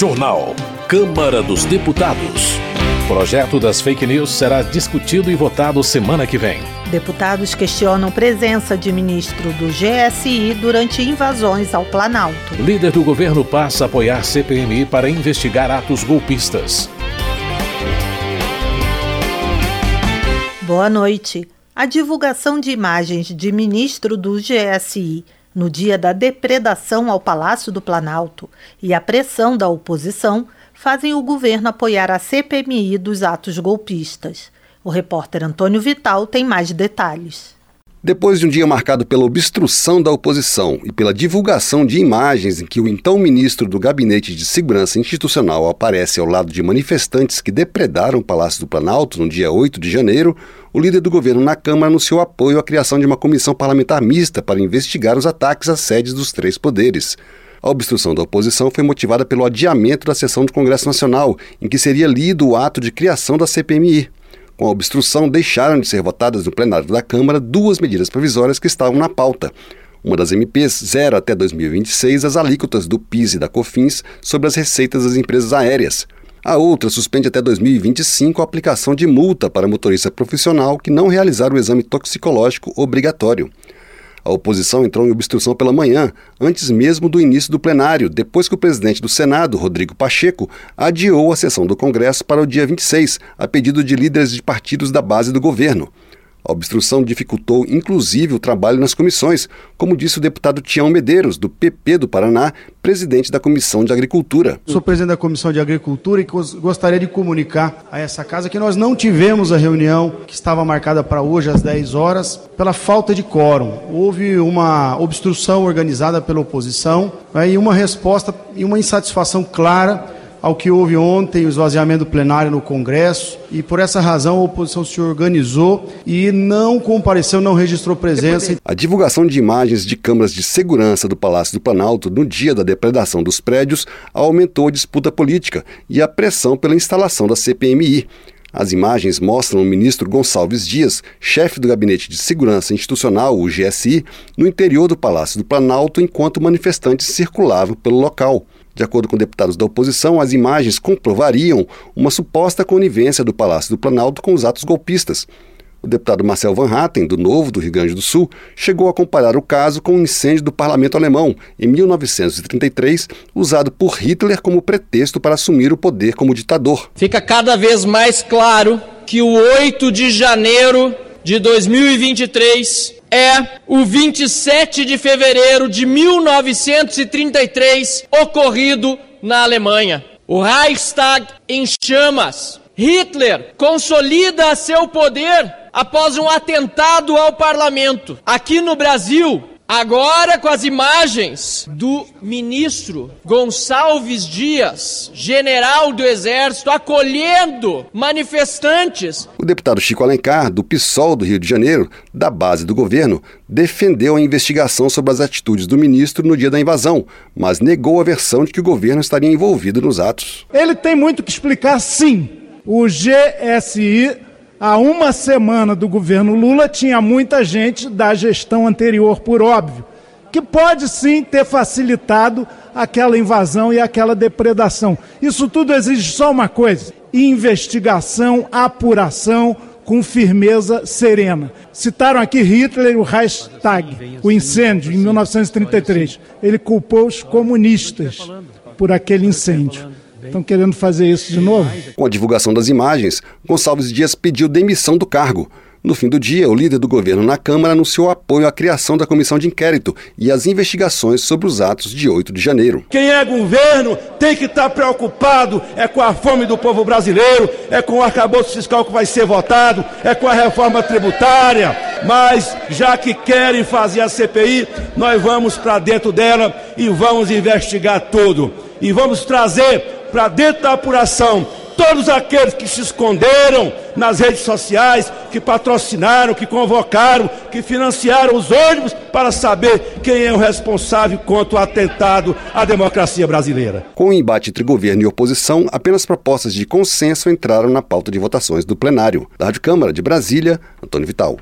Jornal. Câmara dos Deputados. Projeto das fake news será discutido e votado semana que vem. Deputados questionam presença de ministro do GSI durante invasões ao Planalto. Líder do governo passa a apoiar CPMI para investigar atos golpistas. Boa noite. A divulgação de imagens de ministro do GSI no dia da depredação ao Palácio do Planalto e a pressão da oposição fazem o governo apoiar a CPMI dos atos golpistas. O repórter Antônio Vital tem mais detalhes. Depois de um dia marcado pela obstrução da oposição e pela divulgação de imagens em que o então ministro do Gabinete de Segurança Institucional aparece ao lado de manifestantes que depredaram o Palácio do Planalto no dia 8 de janeiro, o líder do governo na Câmara anunciou apoio à criação de uma comissão parlamentar mista para investigar os ataques às sedes dos três poderes. A obstrução da oposição foi motivada pelo adiamento da sessão do Congresso Nacional, em que seria lido o ato de criação da CPMI. Com a obstrução, deixaram de ser votadas no plenário da Câmara duas medidas provisórias que estavam na pauta. Uma das MPs zera até 2026 as alíquotas do PIS e da COFINS sobre as receitas das empresas aéreas. A outra suspende até 2025 a aplicação de multa para motorista profissional que não realizar o exame toxicológico obrigatório. A oposição entrou em obstrução pela manhã, antes mesmo do início do plenário, depois que o presidente do Senado, Rodrigo Pacheco, adiou a sessão do Congresso para o dia 26, a pedido de líderes de partidos da base do governo. A obstrução dificultou inclusive o trabalho nas comissões, como disse o deputado Tião Medeiros, do PP do Paraná, presidente da Comissão de Agricultura. Sou presidente da Comissão de Agricultura e gostaria de comunicar a essa casa que nós não tivemos a reunião que estava marcada para hoje às 10 horas pela falta de quórum. Houve uma obstrução organizada pela oposição né, e uma resposta e uma insatisfação clara ao que houve ontem, o esvaziamento plenário no Congresso, e por essa razão a oposição se organizou e não compareceu, não registrou presença. A divulgação de imagens de câmeras de segurança do Palácio do Planalto no dia da depredação dos prédios aumentou a disputa política e a pressão pela instalação da CPMI. As imagens mostram o ministro Gonçalves Dias, chefe do Gabinete de Segurança Institucional, o GSI, no interior do Palácio do Planalto enquanto manifestantes circulavam pelo local. De acordo com deputados da oposição, as imagens comprovariam uma suposta conivência do Palácio do Planalto com os atos golpistas. O deputado Marcel Van Hatten, do Novo do Rio Grande do Sul, chegou a comparar o caso com o incêndio do parlamento alemão, em 1933, usado por Hitler como pretexto para assumir o poder como ditador. Fica cada vez mais claro que o 8 de janeiro de 2023 é o 27 de fevereiro de 1933, ocorrido na Alemanha. O Reichstag em chamas. Hitler consolida seu poder após um atentado ao parlamento. Aqui no Brasil, Agora com as imagens do ministro Gonçalves Dias, general do Exército, acolhendo manifestantes. O deputado Chico Alencar, do PSOL do Rio de Janeiro, da base do governo, defendeu a investigação sobre as atitudes do ministro no dia da invasão, mas negou a versão de que o governo estaria envolvido nos atos. Ele tem muito que explicar, sim. O GSI há uma semana do governo Lula tinha muita gente da gestão anterior, por óbvio, que pode sim ter facilitado aquela invasão e aquela depredação. Isso tudo exige só uma coisa: investigação, apuração com firmeza serena. Citaram aqui Hitler o hashtag, o incêndio em 1933. Ele culpou os comunistas por aquele incêndio. Estão querendo fazer isso de novo? Com a divulgação das imagens, Gonçalves Dias pediu demissão do cargo. No fim do dia, o líder do governo na Câmara anunciou apoio à criação da comissão de inquérito e às investigações sobre os atos de 8 de janeiro. Quem é governo tem que estar preocupado é com a fome do povo brasileiro, é com o arcabouço fiscal que vai ser votado, é com a reforma tributária. Mas já que querem fazer a CPI, nós vamos para dentro dela e vamos investigar tudo. E vamos trazer para dentro da apuração todos aqueles que se esconderam nas redes sociais, que patrocinaram, que convocaram, que financiaram os ônibus para saber quem é o responsável contra o atentado à democracia brasileira. Com o embate entre governo e oposição, apenas propostas de consenso entraram na pauta de votações do plenário. Da Rádio Câmara de Brasília, Antônio Vital.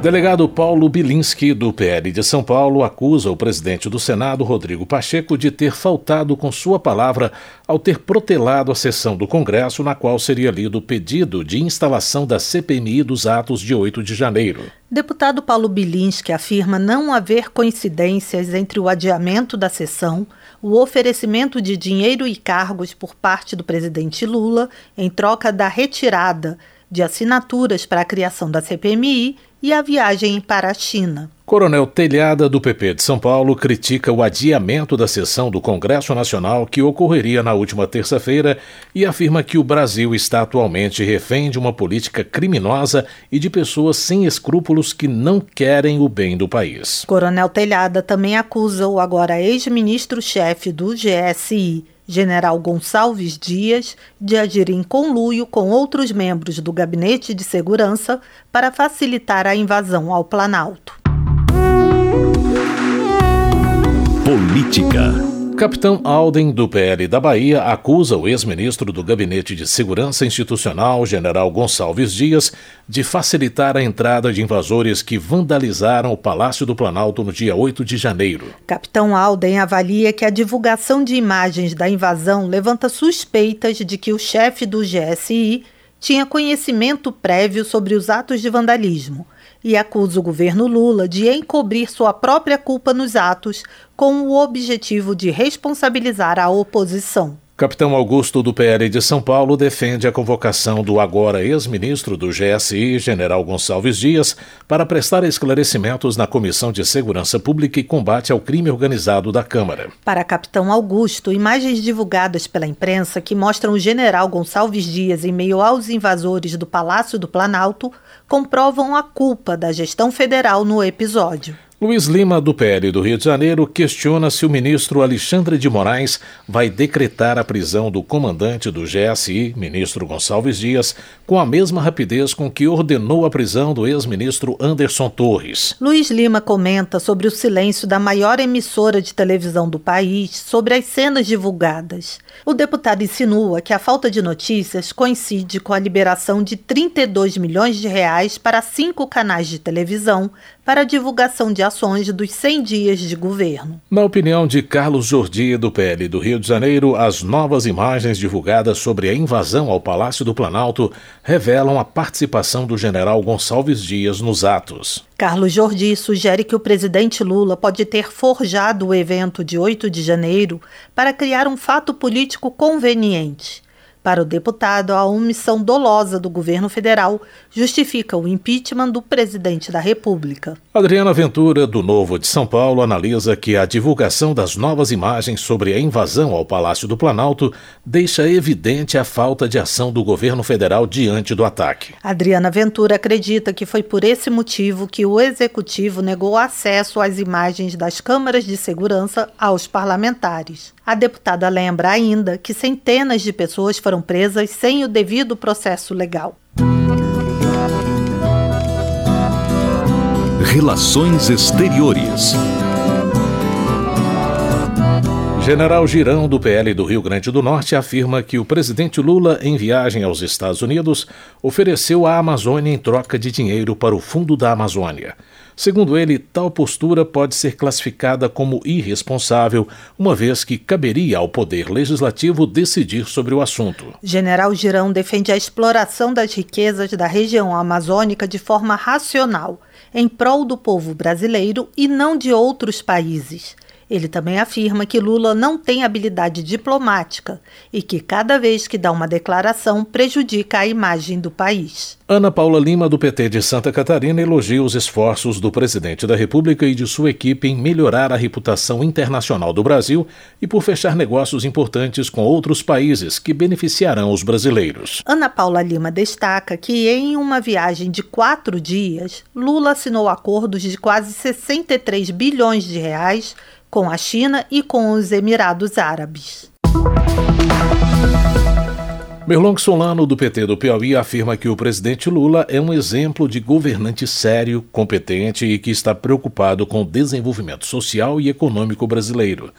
Delegado Paulo Bilinski, do PL de São Paulo, acusa o presidente do Senado, Rodrigo Pacheco, de ter faltado com sua palavra ao ter protelado a sessão do Congresso na qual seria lido o pedido de instalação da CPMI dos atos de 8 de janeiro. Deputado Paulo Bilinski afirma não haver coincidências entre o adiamento da sessão, o oferecimento de dinheiro e cargos por parte do presidente Lula em troca da retirada de assinaturas para a criação da CPMI e a viagem para a China. Coronel Telhada, do PP de São Paulo, critica o adiamento da sessão do Congresso Nacional que ocorreria na última terça-feira e afirma que o Brasil está atualmente refém de uma política criminosa e de pessoas sem escrúpulos que não querem o bem do país. Coronel Telhada também acusa o agora ex-ministro-chefe do GSI, general Gonçalves Dias, de agir em conluio com outros membros do Gabinete de Segurança para facilitar a invasão ao Planalto. Política. Capitão Alden, do PL da Bahia, acusa o ex-ministro do Gabinete de Segurança Institucional, general Gonçalves Dias, de facilitar a entrada de invasores que vandalizaram o Palácio do Planalto no dia 8 de janeiro. Capitão Alden avalia que a divulgação de imagens da invasão levanta suspeitas de que o chefe do GSI tinha conhecimento prévio sobre os atos de vandalismo e acusa o governo Lula de encobrir sua própria culpa nos atos com o objetivo de responsabilizar a oposição. Capitão Augusto do PL de São Paulo defende a convocação do agora ex-ministro do GSI, general Gonçalves Dias, para prestar esclarecimentos na Comissão de Segurança Pública e Combate ao Crime Organizado da Câmara. Para Capitão Augusto, imagens divulgadas pela imprensa que mostram o general Gonçalves Dias em meio aos invasores do Palácio do Planalto comprovam a culpa da gestão federal no episódio. Luiz Lima, do PL do Rio de Janeiro, questiona se o ministro Alexandre de Moraes vai decretar a prisão do comandante do GSI, ministro Gonçalves Dias, com a mesma rapidez com que ordenou a prisão do ex-ministro Anderson Torres. Luiz Lima comenta sobre o silêncio da maior emissora de televisão do país sobre as cenas divulgadas. O deputado insinua que a falta de notícias coincide com a liberação de 32 milhões de reais para cinco canais de televisão para a divulgação de ações dos 100 dias de governo. Na opinião de Carlos Jordi, do PL do Rio de Janeiro, as novas imagens divulgadas sobre a invasão ao Palácio do Planalto revelam a participação do general Gonçalves Dias nos atos. Carlos Jordi sugere que o presidente Lula pode ter forjado o evento de 8 de janeiro para criar um fato político conveniente. Para o deputado, a omissão dolosa do governo federal justifica o impeachment do presidente da República. Adriana Ventura, do Novo de São Paulo, analisa que a divulgação das novas imagens sobre a invasão ao Palácio do Planalto deixa evidente a falta de ação do governo federal diante do ataque. Adriana Ventura acredita que foi por esse motivo que o executivo negou acesso às imagens das câmaras de segurança aos parlamentares. A deputada lembra ainda que centenas de pessoas foram presas sem o devido processo legal. Relações Exteriores General Girão, do PL do Rio Grande do Norte, afirma que o presidente Lula, em viagem aos Estados Unidos, ofereceu à Amazônia em troca de dinheiro para o Fundo da Amazônia. Segundo ele, tal postura pode ser classificada como irresponsável, uma vez que caberia ao Poder Legislativo decidir sobre o assunto. General Girão defende a exploração das riquezas da região amazônica de forma racional, em prol do povo brasileiro e não de outros países. Ele também afirma que Lula não tem habilidade diplomática e que cada vez que dá uma declaração prejudica a imagem do país. Ana Paula Lima, do PT de Santa Catarina, elogia os esforços do presidente da República e de sua equipe em melhorar a reputação internacional do Brasil e por fechar negócios importantes com outros países que beneficiarão os brasileiros. Ana Paula Lima destaca que, em uma viagem de quatro dias, Lula assinou acordos de quase 63 bilhões de reais com a China e com os Emirados Árabes. Merlong Solano, do PT do Piauí, afirma que o presidente Lula é um exemplo de governante sério, competente e que está preocupado com o desenvolvimento social e econômico brasileiro.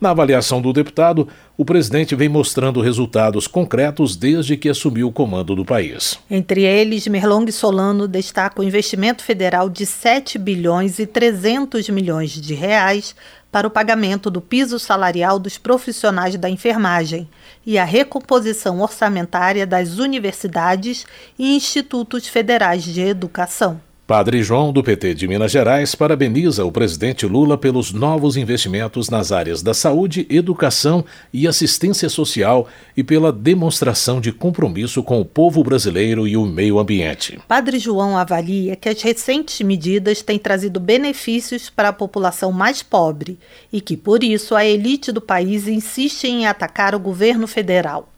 Na avaliação do deputado, o presidente vem mostrando resultados concretos desde que assumiu o comando do país. Entre eles, Merlong Solano destaca o investimento federal de 7 bilhões e 300 milhões de reais para o pagamento do piso salarial dos profissionais da enfermagem e a recomposição orçamentária das universidades e institutos federais de educação. Padre João, do PT de Minas Gerais, parabeniza o presidente Lula pelos novos investimentos nas áreas da saúde, educação e assistência social e pela demonstração de compromisso com o povo brasileiro e o meio ambiente. Padre João avalia que as recentes medidas têm trazido benefícios para a população mais pobre e que, por isso, a elite do país insiste em atacar o governo federal.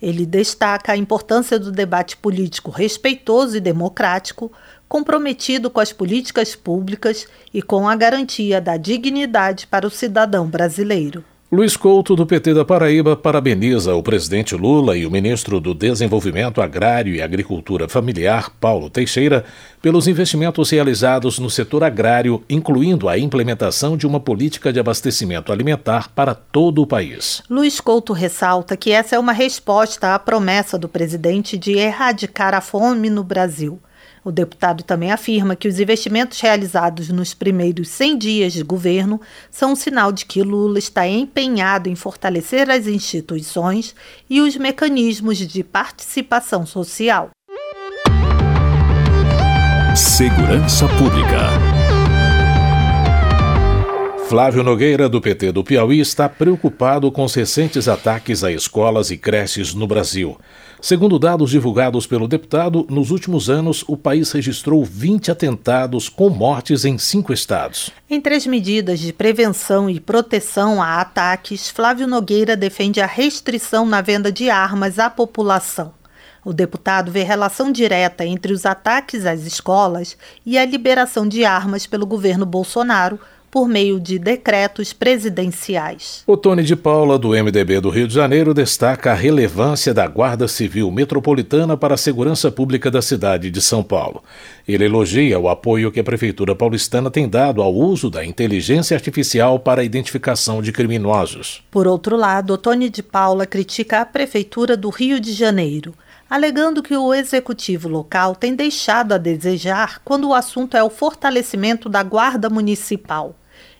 Ele destaca a importância do debate político respeitoso e democrático, comprometido com as políticas públicas e com a garantia da dignidade para o cidadão brasileiro. Luiz Couto, do PT da Paraíba, parabeniza o presidente Lula e o ministro do Desenvolvimento Agrário e Agricultura Familiar, Paulo Teixeira, pelos investimentos realizados no setor agrário, incluindo a implementação de uma política de abastecimento alimentar para todo o país. Luiz Couto ressalta que essa é uma resposta à promessa do presidente de erradicar a fome no Brasil. O deputado também afirma que os investimentos realizados nos primeiros 100 dias de governo são um sinal de que Lula está empenhado em fortalecer as instituições e os mecanismos de participação social. Segurança Pública. Flávio Nogueira, do PT do Piauí, está preocupado com os recentes ataques a escolas e creches no Brasil. Segundo dados divulgados pelo deputado, nos últimos anos o país registrou 20 atentados com mortes em cinco estados. Entre as medidas de prevenção e proteção a ataques, Flávio Nogueira defende a restrição na venda de armas à população. O deputado vê relação direta entre os ataques às escolas e a liberação de armas pelo governo Bolsonaro por meio de decretos presidenciais. O Tony de Paula, do MDB do Rio de Janeiro, destaca a relevância da Guarda Civil Metropolitana para a segurança pública da cidade de São Paulo. Ele elogia o apoio que a Prefeitura paulistana tem dado ao uso da inteligência artificial para a identificação de criminosos. Por outro lado, o Tony de Paula critica a Prefeitura do Rio de Janeiro alegando que o executivo local tem deixado a desejar quando o assunto é o fortalecimento da Guarda Municipal.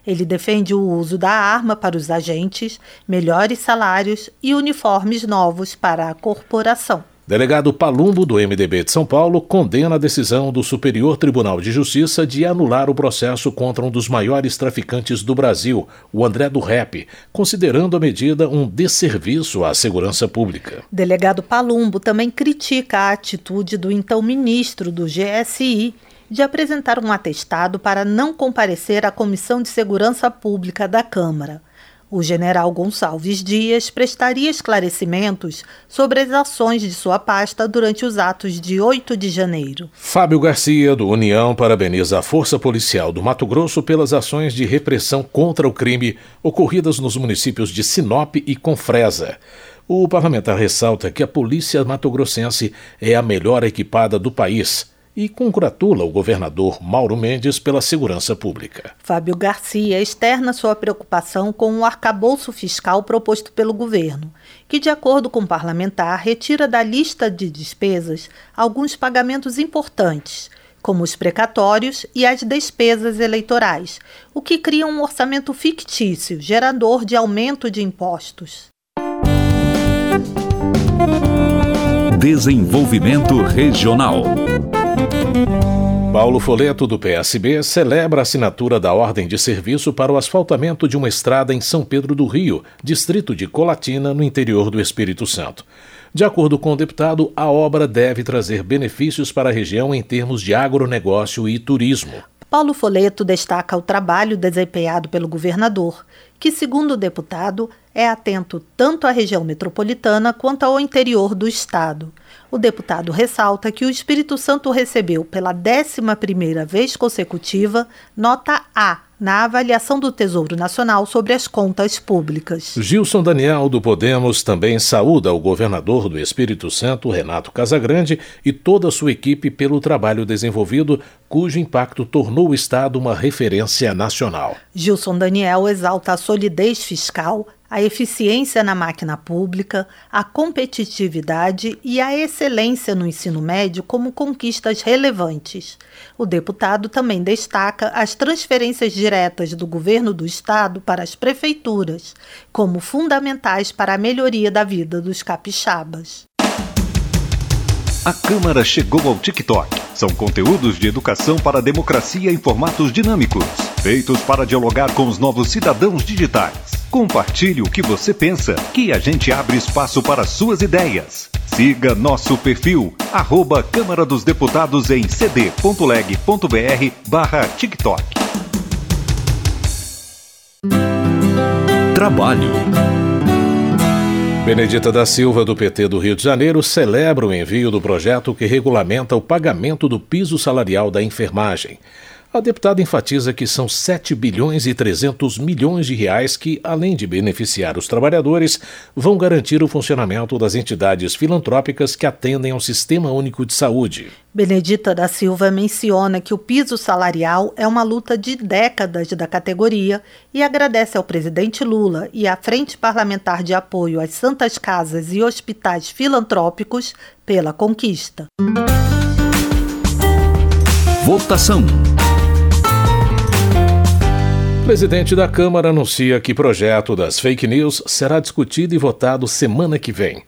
Ele defende o uso da arma para os agentes, melhores salários e uniformes novos para a corporação. Delegado Palumbo, do MDB de São Paulo, condena a decisão do Superior Tribunal de Justiça de anular o processo contra um dos maiores traficantes do Brasil, o André do Rep, considerando a medida um desserviço à segurança pública. Delegado Palumbo também critica a atitude do então ministro do GSI de apresentar um atestado para não comparecer à Comissão de Segurança Pública da Câmara. O general Gonçalves Dias prestaria esclarecimentos sobre as ações de sua pasta durante os atos de 8 de janeiro. Fábio Garcia, do União, parabeniza a Força Policial do Mato Grosso pelas ações de repressão contra o crime ocorridas nos municípios de Sinop e Confresa. O parlamentar ressalta que a polícia matogrossense é a melhor equipada do país e congratula o governador Mauro Mendes pela segurança pública. Fábio Garcia externa sua preocupação com o arcabouço fiscal proposto pelo governo, que, de acordo com o parlamentar, retira da lista de despesas alguns pagamentos importantes, como os precatórios e as despesas eleitorais, o que cria um orçamento fictício, gerador de aumento de impostos. Desenvolvimento Regional. Paulo Foleto, do PSB, celebra a assinatura da ordem de serviço para o asfaltamento de uma estrada em São Pedro do Rio, distrito de Colatina, no interior do Espírito Santo. De acordo com o deputado, a obra deve trazer benefícios para a região em termos de agronegócio e turismo. Paulo Foleto destaca o trabalho desempenhado pelo governador, que, segundo o deputado, é atento tanto à região metropolitana quanto ao interior do estado. O deputado ressalta que o Espírito Santo recebeu pela 11ª vez consecutiva nota A na avaliação do Tesouro Nacional sobre as contas públicas. Gilson Daniel, do Podemos, também saúda o governador do Espírito Santo, Renato Casagrande, e toda a sua equipe pelo trabalho desenvolvido, cujo impacto tornou o Estado uma referência nacional. Gilson Daniel exalta a solidez fiscal, a eficiência na máquina pública, a competitividade e a excelência no ensino médio como conquistas relevantes. O deputado também destaca as transferências diretas do governo do estado para as prefeituras, como fundamentais para a melhoria da vida dos capixabas. A Câmara chegou ao TikTok. São conteúdos de educação para a democracia em formatos dinâmicos, feitos para dialogar com os novos cidadãos digitais. Compartilhe o que você pensa, que a gente abre espaço para suas ideias. Siga nosso perfil, arroba Câmara dos Deputados em cd.leg.br barra TikTok. Trabalho. Benedita da Silva, do PT do Rio de Janeiro, celebra o envio do projeto que regulamenta o pagamento do piso salarial da enfermagem. A deputada enfatiza que são 7 bilhões e 300 milhões de reais que, além de beneficiar os trabalhadores, vão garantir o funcionamento das entidades filantrópicas que atendem ao Sistema Único de Saúde. Benedita da Silva menciona que o piso salarial é uma luta de décadas da categoria e agradece ao presidente Lula e à Frente Parlamentar de Apoio às Santas Casas e Hospitais Filantrópicos pela conquista. Votação presidente da Câmara anuncia que projeto das fake news será discutido e votado semana que vem.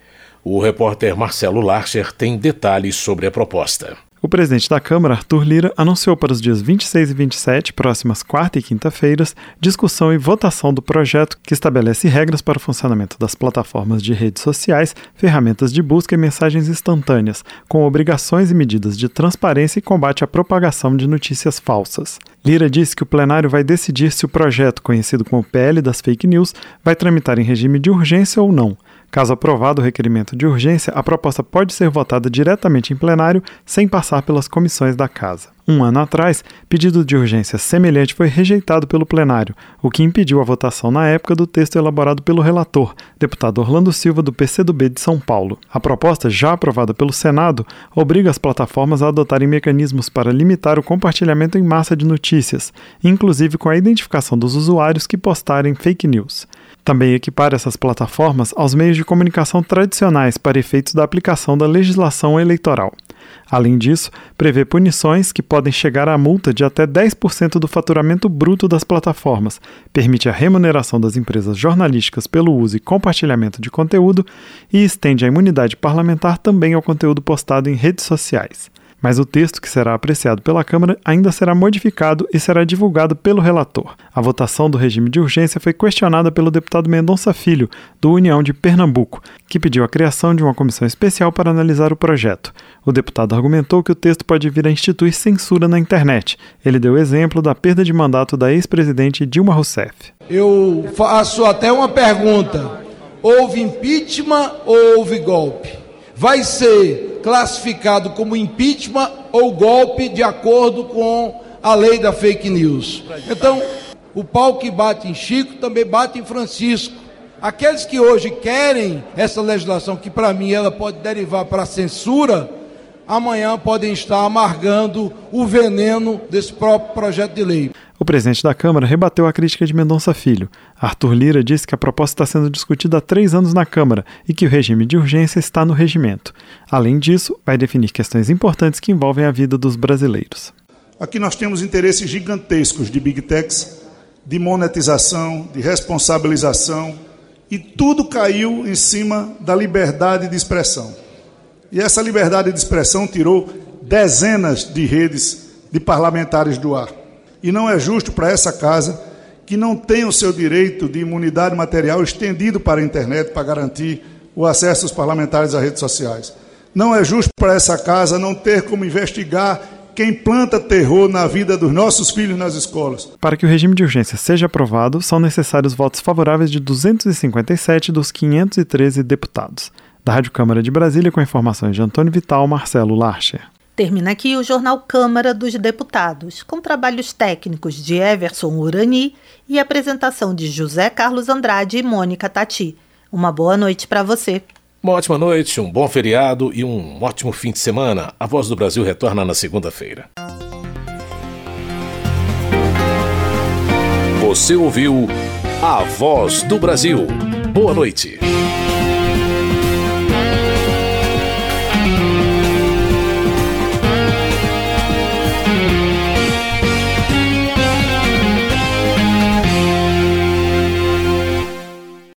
O repórter Marcelo Larcher tem detalhes sobre a proposta. O presidente da Câmara, Arthur Lira, anunciou para os dias 26 e 27, próximas quarta e quinta-feiras, discussão e votação do projeto que estabelece regras para o funcionamento das plataformas de redes sociais, ferramentas de busca e mensagens instantâneas, com obrigações e medidas de transparência e combate à propagação de notícias falsas. Lira disse que o plenário vai decidir se o projeto, conhecido como PL das Fake News, vai tramitar em regime de urgência ou não. Caso aprovado o requerimento de urgência, a proposta pode ser votada diretamente em plenário sem passar pelas comissões da Casa. Um ano atrás, pedido de urgência semelhante foi rejeitado pelo plenário, o que impediu a votação na época do texto elaborado pelo relator, deputado Orlando Silva do PCdoB de São Paulo. A proposta, já aprovada pelo Senado, obriga as plataformas a adotarem mecanismos para limitar o compartilhamento em massa de notícias, inclusive com a identificação dos usuários que postarem fake news. Também equipar essas plataformas aos meios de comunicação tradicionais para efeitos da aplicação da legislação eleitoral. Além disso, prevê punições que podem chegar à multa de até 10% do faturamento bruto das plataformas, permite a remuneração das empresas jornalísticas pelo uso e compartilhamento de conteúdo e estende a imunidade parlamentar também ao conteúdo postado em redes sociais mas o texto que será apreciado pela Câmara ainda será modificado e será divulgado pelo relator. A votação do regime de urgência foi questionada pelo deputado Mendonça Filho, do União de Pernambuco, que pediu a criação de uma comissão especial para analisar o projeto. O deputado argumentou que o texto pode vir a instituir censura na internet. Ele deu exemplo da perda de mandato da ex-presidente Dilma Rousseff. Eu faço até uma pergunta: houve impeachment ou houve golpe? Vai ser classificado como impeachment ou golpe de acordo com a lei da fake news. Então, o pau que bate em Chico também bate em Francisco. Aqueles que hoje querem essa legislação, que para mim ela pode derivar para censura, amanhã podem estar amargando o veneno desse próprio projeto de lei. O presidente da Câmara rebateu a crítica de Mendonça Filho. Arthur Lira disse que a proposta está sendo discutida há três anos na Câmara e que o regime de urgência está no regimento. Além disso, vai definir questões importantes que envolvem a vida dos brasileiros. Aqui nós temos interesses gigantescos de big techs, de monetização, de responsabilização, e tudo caiu em cima da liberdade de expressão. E essa liberdade de expressão tirou dezenas de redes de parlamentares do ar. E não é justo para essa casa que não tem o seu direito de imunidade material estendido para a internet para garantir o acesso dos parlamentares às redes sociais. Não é justo para essa casa não ter como investigar quem planta terror na vida dos nossos filhos nas escolas. Para que o regime de urgência seja aprovado, são necessários votos favoráveis de 257 dos 513 deputados. Da Rádio Câmara de Brasília, com informações de Antônio Vital, Marcelo Larcher. Termina aqui o jornal Câmara dos Deputados, com trabalhos técnicos de Everson Urani e apresentação de José Carlos Andrade e Mônica Tati. Uma boa noite para você. Uma ótima noite, um bom feriado e um ótimo fim de semana. A Voz do Brasil retorna na segunda-feira. Você ouviu A Voz do Brasil. Boa noite.